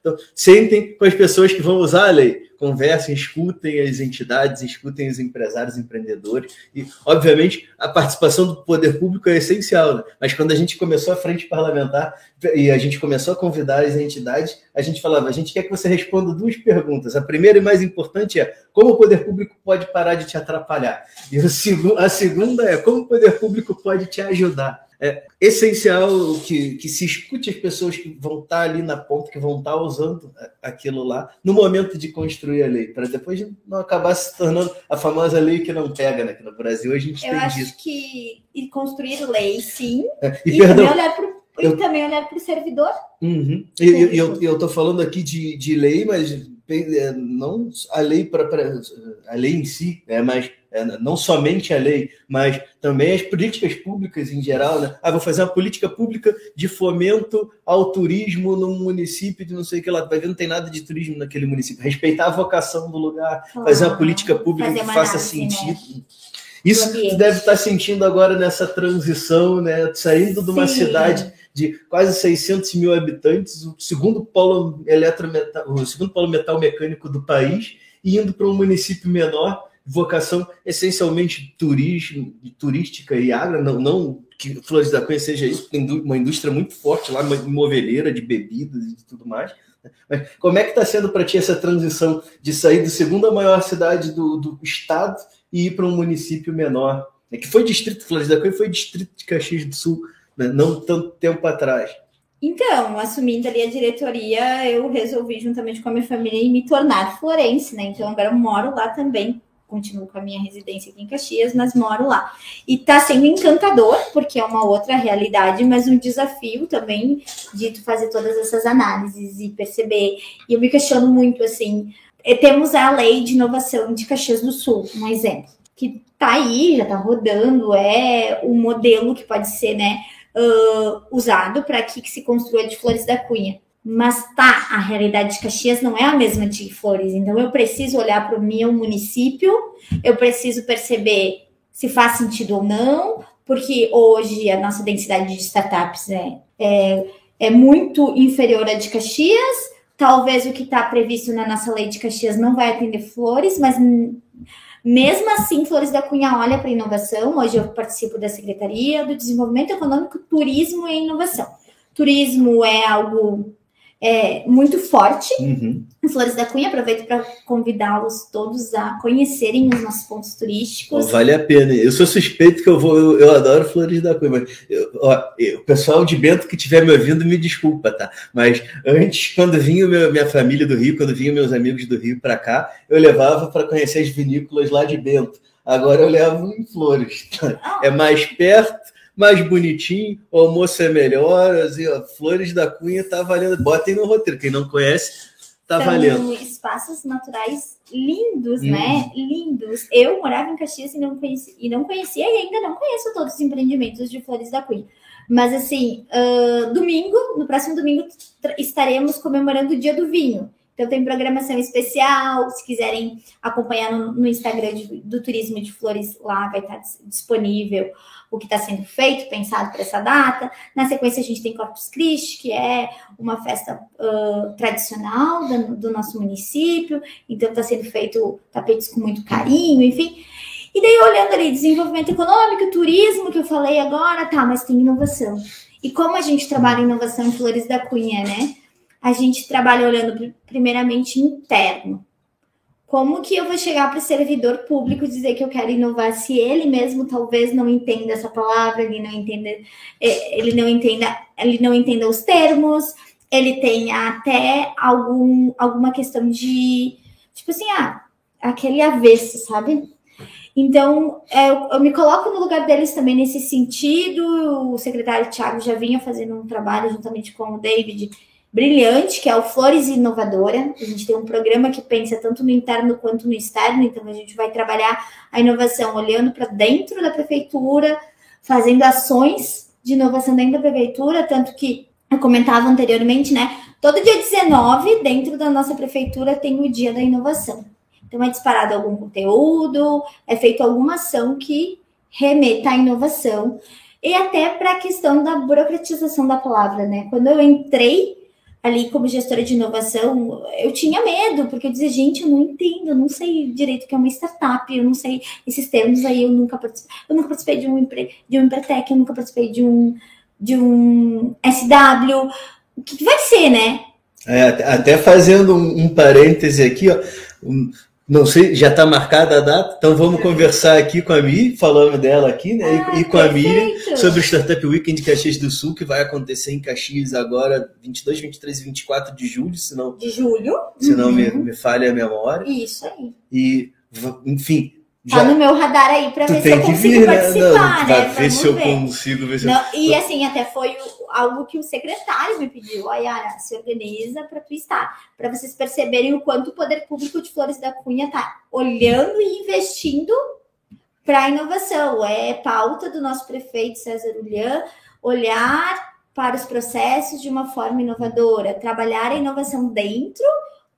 A: Então, sentem com as pessoas que vão usar a lei conversem, escutem as entidades, escutem os empresários, empreendedores. E, obviamente, a participação do poder público é essencial. Né? Mas quando a gente começou a frente parlamentar e a gente começou a convidar as entidades, a gente falava: a gente quer que você responda duas perguntas. A primeira e mais importante é como o poder público pode parar de te atrapalhar? E a segunda é como o poder público pode te ajudar é essencial que, que se escute as pessoas que vão estar ali na ponta, que vão estar usando aquilo lá no momento de construir a lei, para depois não acabar se tornando a famosa lei que não pega, né? Que no Brasil a gente
B: Eu
A: tem
B: acho
A: disso.
B: que e construir lei, sim,
A: É, e,
B: e,
A: perdão,
B: também olhar pro, e também olhar para o servidor.
A: Uhum. E, e- e eu estou falando aqui de, de lei, mas é, não a lei para a lei em si, né? mas não somente a lei, mas também as políticas públicas em geral. Né? Ah, vou fazer uma política pública de fomento ao turismo num município de não sei o que lá. Vai ver, não tem nada de turismo naquele município. Respeitar a vocação do lugar, fazer uma política pública que faça
B: né?
A: sentido. Isso
B: Do ambiente.
A: tu deve estar sentindo agora nessa transição, né? Saindo de uma
B: Sim.
A: cidade de quase 600 mil habitantes, o segundo polo eletrometal, o segundo polo metal mecânico do país, e indo para um município menor, vocação essencialmente turismo, turística e agro, não, não que Flores da Cunha seja isso, tem uma indústria muito forte lá, uma moveleira de bebidas e tudo mais. né? Mas como é que está sendo para ti essa transição de sair da segunda maior cidade do, do estado e ir para um município menor? né? Que foi distrito Flores da Cunha, foi distrito de Caxias do Sul, né? não tanto tempo atrás.
B: Então, assumindo ali a diretoria, eu resolvi, juntamente com a minha família, me tornar florense, né? Então, agora eu moro lá também. Continuo com a minha residência aqui em Caxias, mas moro lá. E tá sendo encantador, porque é uma outra realidade, mas um desafio também de tu fazer todas essas análises e perceber. E eu me questiono muito, assim, eh, temos a lei de inovação de Caxias do Sul, um exemplo, que tá aí, já tá rodando, é um modelo que pode ser, né, ah, usado para que, que se construa de Flores da Cunha. Mas tá, a realidade de Caxias não é a mesma de Flores. Então eu preciso olhar para o meu município, eu preciso perceber se faz sentido ou não, porque hoje a nossa densidade de startups é, é, é muito inferior à de Caxias. Talvez o que está previsto na nossa lei de Caxias não vai atender Flores, mas mesmo assim, Flores da Cunha olha para inovação. Hoje eu participo da Secretaria do Desenvolvimento Econômico, Turismo e Inovação. Turismo é algo é, muito forte
A: Uhum.
B: Flores da Cunha. Aproveito para convidá-los todos a conhecerem os nossos pontos turísticos.
A: Vale a pena. Eu sou suspeito que eu vou. Eu, eu adoro Flores da Cunha, mas eu- ó, eu- o pessoal de Bento que estiver me ouvindo, me desculpa, tá? Mas antes, quando vinha meu- minha família do Rio, quando vinham meus amigos do Rio para cá, eu levava para conhecer as vinícolas lá de Bento. Agora eu levo em Flores.
B: Ah.
A: É mais perto, mais bonitinho, o almoço é melhor. Assim, ó, Flores da Cunha tá valendo. Botem no roteiro. Quem não conhece, tá
B: São
A: valendo.
B: espaços naturais lindos,
A: Uhum.
B: né? Lindos. Eu morava em Caxias e não, conheci, e não conhecia e ainda não conheço todos os empreendimentos de Flores da Cunha. Mas assim, ah, domingo, no próximo domingo, estaremos comemorando o Dia do Vinho. Então tem programação especial. Se quiserem acompanhar no, no Instagram de- do Turismo de Flores, lá vai estar dis- disponível o que está sendo feito, pensado para essa data. Na sequência, a gente tem Corpus Christi, que é uma festa ah, tradicional do, do nosso município, então está sendo feito tapetes com muito carinho, enfim. E daí, olhando ali, desenvolvimento econômico, turismo, que eu falei agora, tá, mas tem inovação. E como a gente trabalha inovação em Flores da Cunha, né? A gente trabalha olhando pri- primeiramente interno. Como que eu vou chegar para o servidor público dizer que eu quero inovar se ele mesmo talvez não entenda essa palavra, ele não entenda, eh, ele não entenda, ele não entenda os termos, ele tem até algum, alguma questão de, tipo assim, ah, aquele avesso, sabe? Então, é, eu, eu me coloco no lugar deles também nesse sentido. O secretário Thiago já vinha fazendo um trabalho juntamente com o David brilhante, que é o Flores Inovadora. A gente tem um programa que pensa tanto no interno quanto no externo, então a gente vai trabalhar a inovação olhando para dentro da prefeitura, fazendo ações de inovação dentro da prefeitura, tanto que eu comentava anteriormente, né? Todo dia 19, dentro da nossa prefeitura, tem o dia da inovação. Então, é disparado algum conteúdo, é feita alguma ação que remeta à inovação. E até para a questão da burocratização da palavra, né? Quando eu entrei ali como gestora de inovação, eu tinha medo, porque eu dizia, gente, eu não entendo, eu não sei direito o que é uma startup, eu não sei esses termos aí, eu nunca participei, eu nunca participei de um, de um Empretec, eu nunca participei de um, de um SW. O que, que vai ser, né?
A: É, até fazendo um, um parêntese aqui, ó, um, não sei, já está marcada a data, então vamos conversar aqui com a Mi, falando dela aqui, né? Ah, e, e, com a Miriam sobre o Startup Weekend de Caxias do Sul, que vai acontecer em Caxias agora, 22, 23 e 24 de julho, se não,
B: de julho.
A: Se não uhum. me, me falha a memória.
B: Isso aí.
A: E, enfim,
B: já... Tá no meu radar aí para ver se eu consigo vir, participar,
A: né? Não, né? ver se eu consigo ver se
B: não, eu... E assim, até foi algo que o secretário me pediu, Ayara, se organiza para tu estar, para vocês perceberem o quanto o poder público de Flores da Cunha está olhando e investindo para a inovação. É pauta do nosso prefeito César Ulhan olhar para os processos de uma forma inovadora, trabalhar a inovação dentro,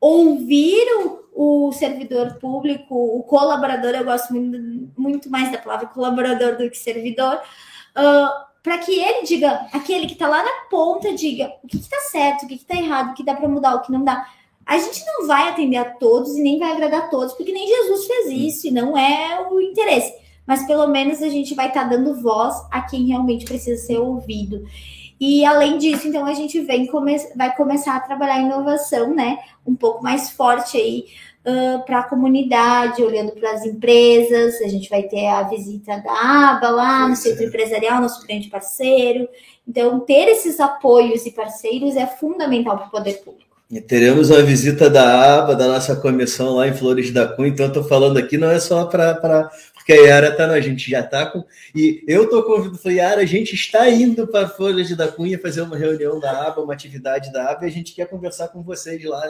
B: ouvir o o servidor público, o colaborador, eu gosto muito, muito mais da palavra colaborador do que servidor, uh, para que ele diga, aquele que está lá na ponta, diga o que está certo, o que está errado, o que dá para mudar, o que não dá. A gente não vai atender a todos e nem vai agradar a todos, porque nem Jesus fez isso e não é o interesse. Mas pelo menos a gente vai estar tá dando voz a quem realmente precisa ser ouvido. E além disso, então a gente vem come vai começar a trabalhar inovação, né? Um pouco mais forte aí uh, para a comunidade, olhando para as empresas. A gente vai ter a visita da ABA lá no centro empresarial, nosso grande parceiro. Então, ter esses apoios e parceiros é fundamental para o poder público.
A: E teremos uma visita da ABA, da nossa comissão lá em Flores da Cunha. Então, estou falando aqui não é só para porque a Yara tá, a gente já tá com. E eu tô convidando, falei, Yara, a gente está indo para Folhas da Cunha fazer uma reunião da ABA, uma atividade da ABA, e a gente quer conversar com vocês lá.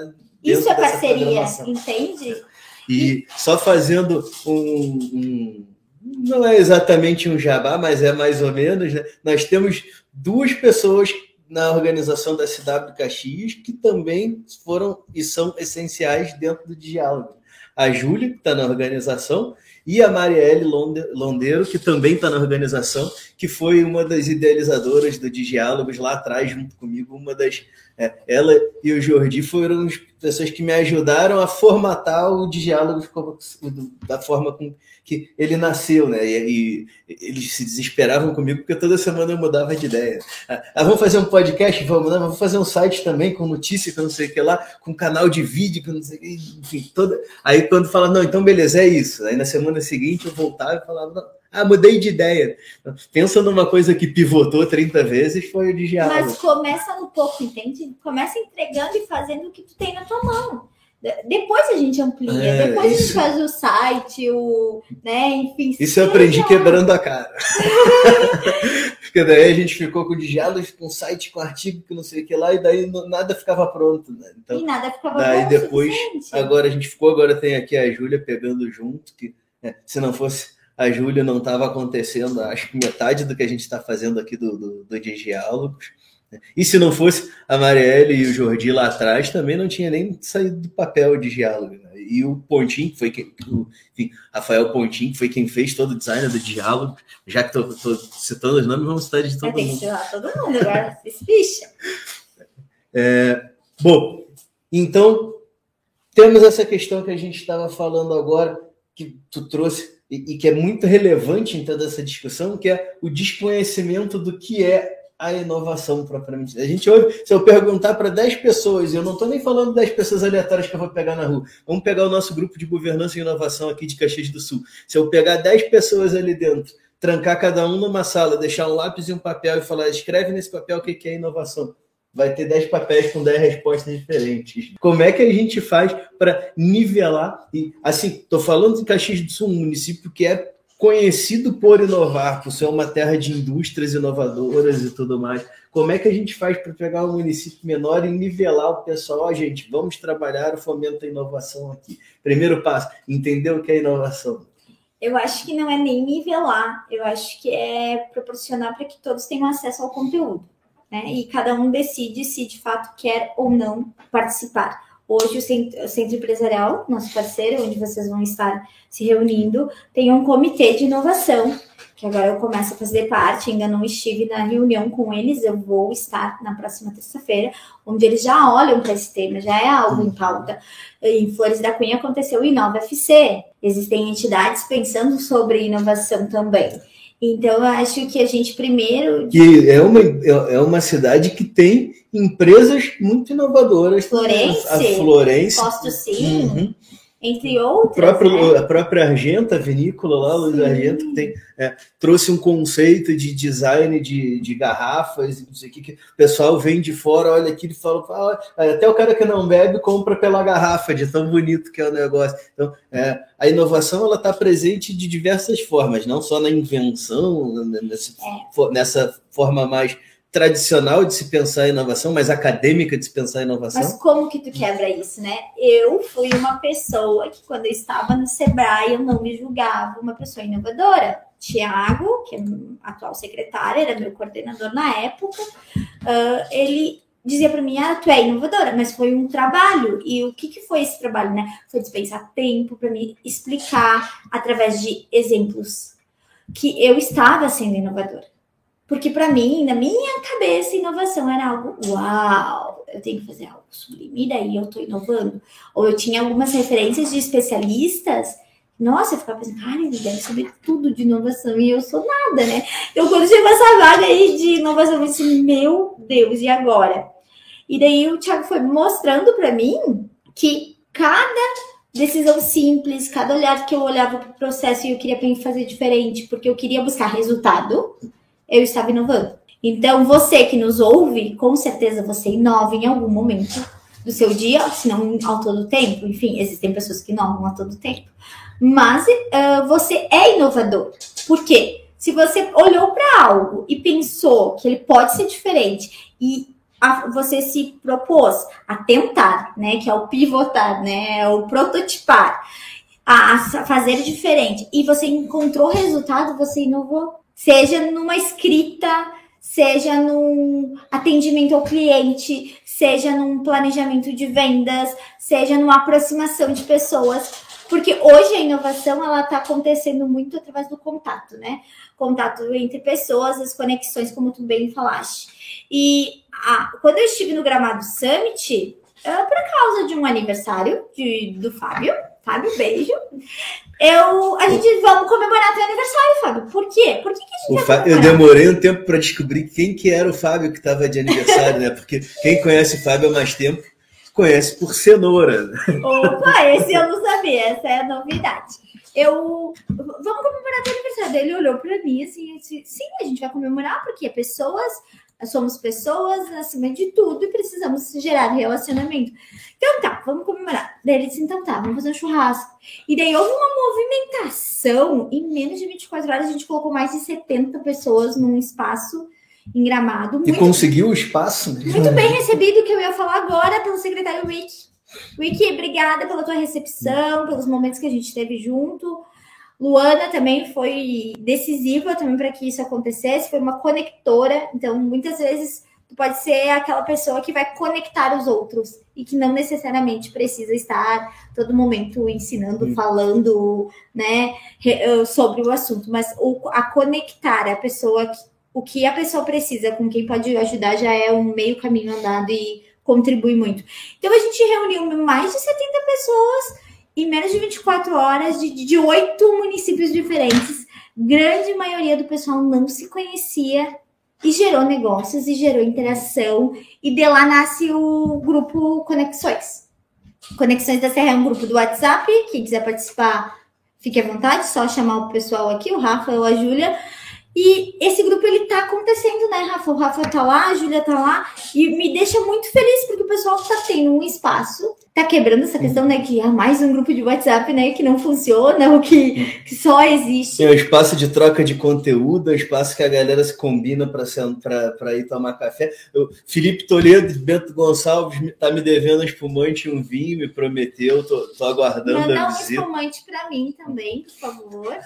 B: Isso é parceria, entende?
A: E só fazendo um, um, Não é exatamente um jabá, mas é mais ou menos, né? Nós temos duas pessoas na organização da CW Caxias que também foram e são essenciais dentro do diálogo. A Júlia, que está na organização, e a Marielle Londeiro, que também está na organização, que foi uma das idealizadoras do Diálogos lá atrás, junto comigo, uma das. É, ela e o Jordi foram as pessoas que me ajudaram a formatar o Diálogos da forma com que ele nasceu, né? E, e, eles se desesperavam comigo porque toda semana eu mudava de ideia. Ah, ah vamos fazer um podcast? Vamos, não, vamos fazer um site também com notícia, que não sei o que lá, com canal de vídeo, que não sei o que, enfim, toda. Aí quando fala, não, então beleza, é isso. Aí na semana seguinte eu voltava e falava, não, ah, mudei de ideia. Pensa numa coisa que pivotou 30 vezes, foi o de diálogo.
B: Mas começa no pouco, entende? Começa entregando e fazendo o que tu tem na tua mão. Depois a gente amplia, é, depois isso... a gente faz o site, o, né, enfim.
A: Isso eu aprendi já. quebrando a cara. Porque daí a gente ficou com diálogos, com site, com artigo, que não sei o que lá, e daí nada ficava pronto, né?
B: Então, e nada ficava
A: daí depois, agora a gente ficou, agora tem aqui a Júlia pegando junto, que né, se não fosse a Júlia não estava acontecendo, acho que metade do que a gente está fazendo aqui do, do, do Diálogos. E se não fosse a Marielle e o Jordi lá atrás, também não tinha nem saído do papel de diálogo. Né? E o Pontinho, que foi quem, o, enfim, Rafael Pontinho, que foi quem fez todo o design do diálogo, já que estou citando os nomes, vamos citar de todo
B: mundo. Tem que todo mundo agora, ficha.
A: É, bom, então temos essa questão que a gente estava falando agora, que tu trouxe, e, e que é muito relevante em toda essa discussão, que é o desconhecimento do que é a inovação propriamente. A gente ouve, se eu perguntar para 10 pessoas, eu não estou nem falando 10 pessoas aleatórias que eu vou pegar na rua, vamos pegar o nosso grupo de governança e inovação aqui de Caxias do Sul. Se eu pegar 10 pessoas ali dentro, trancar cada um numa sala, deixar um lápis e um papel e falar, escreve nesse papel o que é inovação. Vai ter 10 papéis com 10 respostas diferentes. Como é que a gente faz para nivelar? E assim, estou falando de Caxias do Sul, um município que é conhecido por inovar, por ser uma terra de indústrias inovadoras e tudo mais. Como é que a gente faz para pegar um município menor e nivelar o pessoal? Oh, gente, vamos trabalhar o fomento da inovação aqui. Primeiro passo, entender o que é inovação.
B: Eu acho que não é nem nivelar, eu acho que é proporcionar para que todos tenham acesso ao conteúdo. né? E cada um decide se de fato quer ou não participar. Hoje, o Centro, Empresarial, nosso parceiro, onde vocês vão estar se reunindo, tem um comitê de inovação que agora eu começo a fazer parte, ainda não estive na reunião com eles, eu vou estar na próxima terça-feira, onde eles já olham para esse tema, já é algo em pauta. Em Flores da Cunha aconteceu o Inova FC, existem entidades pensando sobre inovação também. Então, eu acho que a gente primeiro.
A: Que é uma, é uma cidade que tem empresas muito inovadoras.
B: Florense.
A: A Florense.
B: Posto sim. Uhum entre outras.
A: Próprio, né? A própria Argenta, a vinícola lá, Luiz Argenta, que tem, é, trouxe um conceito de design de, de garrafas, não sei o que, que o pessoal vem de fora, olha aqui e fala, fala, até o cara que não bebe compra pela garrafa, de tão bonito que é o negócio. Então, é, a inovação ela está presente de diversas formas, não só na invenção, nessa, é. nessa forma mais tradicional de se pensar inovação, mais acadêmica de se pensar inovação.
B: Mas como que tu quebra isso, né? Eu fui uma pessoa que quando eu estava no Sebrae, eu não me julgava uma pessoa inovadora. Tiago, que é atual secretário, era meu coordenador na época, uh, ele dizia para mim, ah, tu é inovadora, mas foi um trabalho. E o que, que foi esse trabalho, né? Foi dispensar tempo para me explicar através de exemplos que eu estava sendo inovadora. Porque para mim, na minha cabeça, inovação era algo uau, eu tenho que fazer algo sublime, e daí eu estou inovando. Ou eu tinha algumas referências de especialistas. Nossa, eu ficava pensando, cara, ele deve saber tudo de inovação e eu sou nada, né? Então, quando chegou essa vaga aí de inovação, eu disse, meu Deus, e agora? E daí o Thiago foi mostrando para mim que cada decisão simples, cada olhar que eu olhava para o processo e eu queria fazer diferente, porque eu queria buscar resultado eu estava inovando. Então, você que nos ouve, com certeza você inova em algum momento do seu dia, se não ao todo tempo. Enfim, existem pessoas que inovam a todo tempo. Mas uh, você é inovador. Por quê? Se você olhou para algo e pensou que ele pode ser diferente e a, você se propôs a tentar, né, que é o pivotar, né, é o prototipar, a, a fazer diferente e você encontrou resultado, você inovou seja numa escrita, seja num atendimento ao cliente, seja num planejamento de vendas, seja numa aproximação de pessoas, porque hoje a inovação ela está acontecendo muito através do contato, né? Contato entre pessoas, as conexões, como tu bem falaste. E quando eu estive no Gramado Summit, é por causa de um aniversário de, do Fábio, Fábio, beijo. Eu, a gente vamos comemorar teu aniversário, Fábio. Por quê? Por que, que a gente
A: Fábio, Eu demorei um tempo para descobrir quem que era o Fábio que estava de aniversário, né? Porque quem conhece o Fábio há mais tempo conhece por cenoura.
B: Opa, esse eu não sabia, essa é a novidade. Eu vamos comemorar teu aniversário. Ele olhou para mim assim, disse, sim, a gente vai comemorar porque pessoas somos pessoas acima de tudo e precisamos gerar relacionamento. Então tá, vamos comemorar. Daí ele disse, então tá, vamos fazer um churrasco. E daí houve uma movimentação. Em menos de 24 horas, a gente colocou mais de 70 pessoas num espaço em Gramado.
A: Muito, e conseguiu o espaço?
B: Né? Muito bem recebido, que eu ia falar agora pelo secretário Rick. Rick, obrigada pela tua recepção, pelos momentos que a gente teve junto. Luana também foi decisiva também para que isso acontecesse, foi uma conectora. Então, muitas vezes tu pode ser aquela pessoa que vai conectar os outros e que não necessariamente precisa estar todo momento ensinando, hum. falando, né, eh, sobre o assunto, mas o, a conectar a pessoa, o que a pessoa precisa com quem pode ajudar já é um meio caminho andado e contribui muito. Então a gente reuniu mais de 70 pessoas em menos de 24 horas de oito municípios diferentes. Grande maioria do pessoal não se conhecia e gerou negócios e gerou interação. E de lá nasce o grupo Conexões. Conexões da Serra é um grupo do WhatsApp. Quem quiser participar, fique à vontade, só chamar o pessoal aqui, o Rafa ou a Júlia. E esse grupo ele tá acontecendo, né, Rafa? O Rafa tá lá, a Júlia tá lá, e me deixa muito feliz porque o pessoal tá tendo um espaço tá quebrando essa questão, né, que há mais um grupo de WhatsApp, né, que não funciona, ou que, que só existe.
A: Tem o espaço de troca de conteúdo, o espaço que a galera se combina para ir tomar café. Eu, Felipe Toledo, Bento Gonçalves, tá me devendo um espumante e um vinho, me prometeu, tô, tô aguardando
B: Manda
A: a
B: um
A: visita.
B: espumante para mim também, por favor.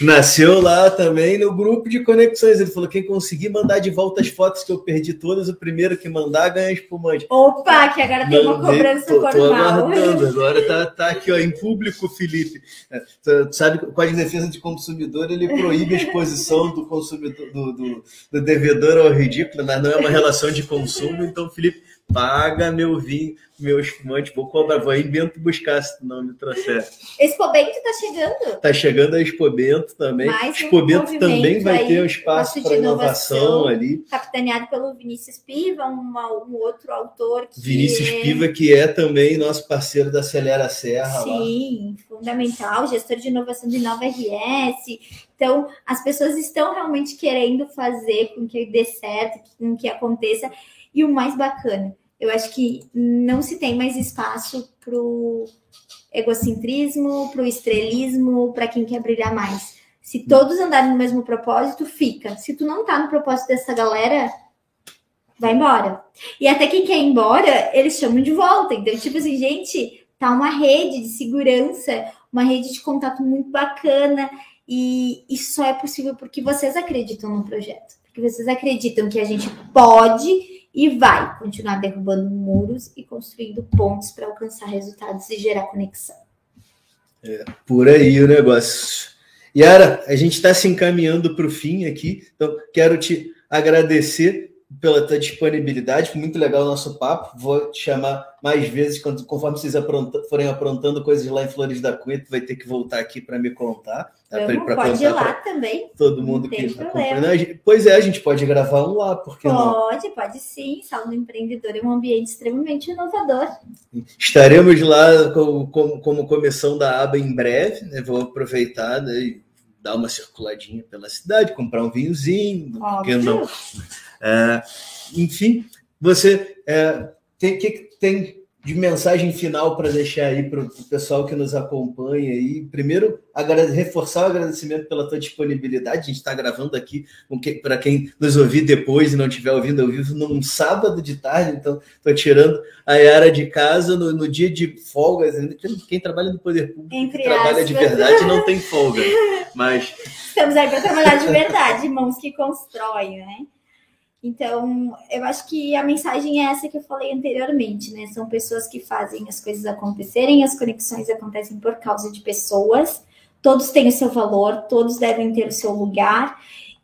A: Nasceu lá também no grupo de conexões. Ele falou: quem conseguir mandar de volta as fotos que eu perdi todas, o primeiro que mandar ganha espumante.
B: Opa, que agora tem uma
A: Mandei,
B: cobrança
A: tô, tô
B: formal.
A: aguardando. Agora tá, tá aqui ó, em público, Felipe. É, tu sabe que o Código de Defesa de Consumidor ele proíbe a exposição do consumidor do, do, do devedor ao ridículo, mas não é uma relação de consumo. Então, Felipe, paga meu vinho, meu espumante, vou cobrar, vou em Bento buscar se não me trouxer.
B: Expo Bento tá chegando.
A: Tá chegando a Expo Bento também.
B: Mais um
A: Expo Bento
B: movimento
A: também vai
B: aí,
A: ter um espaço para inovação,
B: inovação.
A: ali.
B: Capitaneado pelo Vinícius Piva, uma- um outro autor que
A: Vinícius
B: é...
A: Piva, que é também nosso parceiro da Acelera Serra lá.
B: Sim, fundamental, gestor de inovação de Nova RS. Então, as pessoas estão realmente querendo fazer com que dê certo, com que aconteça. E o mais bacana, eu acho que não se tem mais espaço para o egocentrismo, para o estrelismo, para quem quer brilhar mais. Se todos andarem no mesmo propósito, fica. Se tu não tá no propósito dessa galera, vai embora. E até quem quer ir embora, eles chamam de volta. Então, tipo assim, gente, tá uma rede de segurança, uma rede de contato muito bacana. E isso só é possível porque vocês acreditam no projeto. Porque vocês acreditam que a gente pode e vai continuar derrubando muros e construindo pontes para alcançar resultados e gerar conexão.
A: Por aí o negócio. Yara, a gente está se encaminhando para o fim aqui, então quero te agradecer pela tua disponibilidade, muito legal o nosso papo. Vou te chamar mais vezes, quando, conforme vocês apronta, forem aprontando coisas lá em Flores da Cunha, tu vai ter que voltar aqui para me contar. Tá? Pra- pra
B: pode ir lá também.
A: todo mundo que
B: tem
A: está
B: problema.
A: acompanhando. A gente- Pois é, a gente pode gravar um lá, porque não?
B: Pode, pode sim. Sala do empreendedor é um ambiente extremamente inovador.
A: Estaremos lá como, como, como comissão da aba em breve, né? Vou aproveitar né, e dar uma circuladinha pela cidade, comprar um vinhozinho,
B: Óbvio.
A: não? É, enfim, você é, tem que tem de mensagem final para deixar aí para o pessoal que nos acompanha aí. Primeiro, reforçar o agradecimento pela tua disponibilidade. A gente está gravando aqui para quem nos ouvir depois e não estiver ouvindo ao vivo num sábado de tarde, então estou tirando a Yara de casa no, no dia de folga. Quem trabalha no poder público
B: Entre
A: trabalha de
B: aspas.
A: verdade não tem folga. Mas
B: Estamos aí para trabalhar de verdade, mãos que constroem, né? Então, eu acho que a mensagem é essa que eu falei anteriormente, né? São pessoas que fazem as coisas acontecerem, as conexões acontecem por causa de pessoas. Todos têm o seu valor, todos devem ter o seu lugar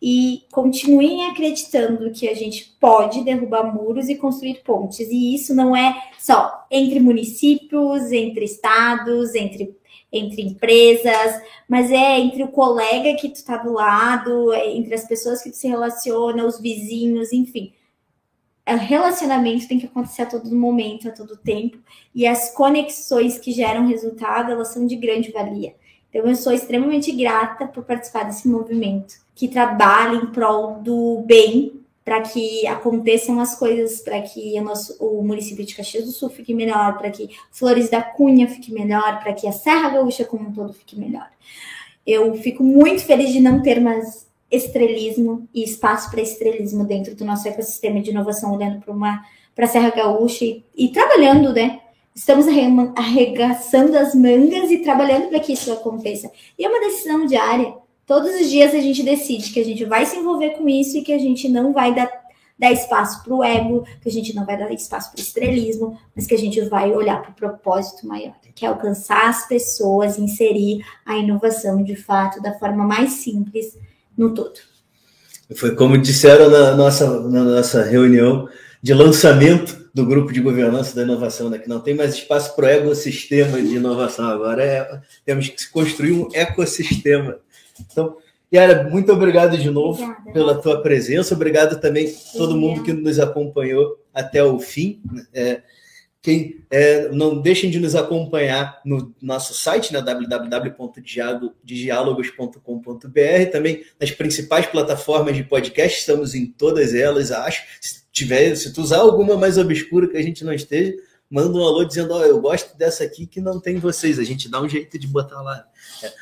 B: e continuem acreditando que a gente pode derrubar muros e construir pontes. E isso não é só entre municípios, entre estados, entre, entre empresas, mas é entre o colega que tu tá do lado, é entre as pessoas que tu se relaciona, os vizinhos, enfim. O relacionamento tem que acontecer a todo momento, a todo tempo, e as conexões que geram resultado, elas são de grande valia. Então, eu sou extremamente grata por participar desse movimento que trabalha em prol do bem, para que aconteçam as coisas, para que o, nosso, o município de Caxias do Sul fique melhor, para que Flores da Cunha fique melhor, para que a Serra Gaúcha como um todo fique melhor. Eu fico muito feliz de não ter mais estrelismo e espaço para estrelismo dentro do nosso ecossistema de inovação, olhando para uma para a Serra Gaúcha e, e trabalhando, né? Estamos arregaçando as mangas e trabalhando para que isso aconteça. E é uma decisão diária. Todos os dias a gente decide que a gente vai se envolver com isso e que a gente não vai dar, dar espaço para o ego, que a gente não vai dar espaço para o estrelismo, mas que a gente vai olhar para o propósito maior, que é alcançar as pessoas, inserir a inovação de fato da forma mais simples no todo.
A: Foi como disseram na nossa, na nossa reunião de lançamento do grupo de governança da inovação, né? que não tem mais espaço para o ecossistema de inovação, agora é, temos que construir um ecossistema. Então, Yara, muito obrigado de novo
B: Obrigada.
A: pela tua presença, obrigado também a todo mundo que nos acompanhou até o fim. É, quem é, não deixem de nos acompanhar no nosso site, né, www.diálogos.com.br, também nas principais plataformas de podcast, estamos em todas elas, acho. Se tiver, se tu usar alguma mais obscura que a gente não esteja, manda um alô dizendo: Ó, oh, eu gosto dessa aqui que não tem vocês. A gente dá um jeito de botar lá. É,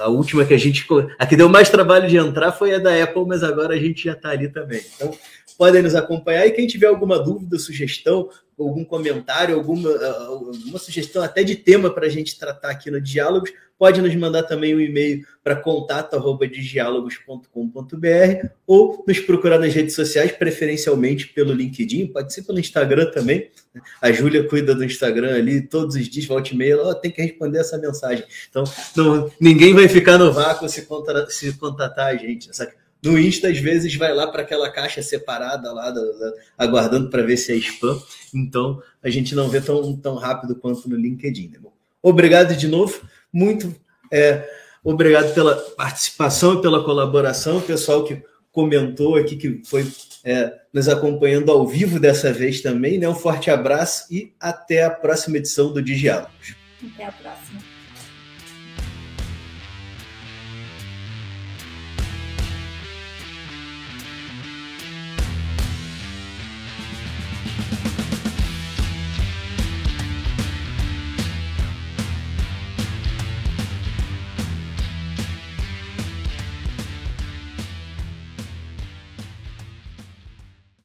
A: a última que a gente. A que deu mais trabalho de entrar foi a da Apple, mas agora a gente já está ali também. Então, podem nos acompanhar. E quem tiver alguma dúvida, sugestão, algum comentário, alguma, alguma sugestão até de tema para a gente tratar aqui no Diálogos, pode nos mandar também um e-mail para contato@diálogos.com.br ou nos procurar nas redes sociais, preferencialmente pelo LinkedIn, pode ser pelo Instagram também. A Júlia cuida do Instagram ali todos os dias, volta e meia, ela oh, tem que responder essa mensagem. Então, não, ninguém vai ficar no vácuo se, contra, se contatar a gente. Sabe? No Insta, às vezes, vai lá para aquela caixa separada lá, da, da, aguardando para ver se é spam. Então, a gente não vê tão, tão rápido quanto no LinkedIn. Né? Obrigado de novo. Muito é, obrigado pela participação e pela colaboração. O pessoal que comentou aqui, que foi é, nos acompanhando ao vivo dessa vez também. Né? Um forte abraço e até a próxima edição do Digiálogos.
B: Até a próxima.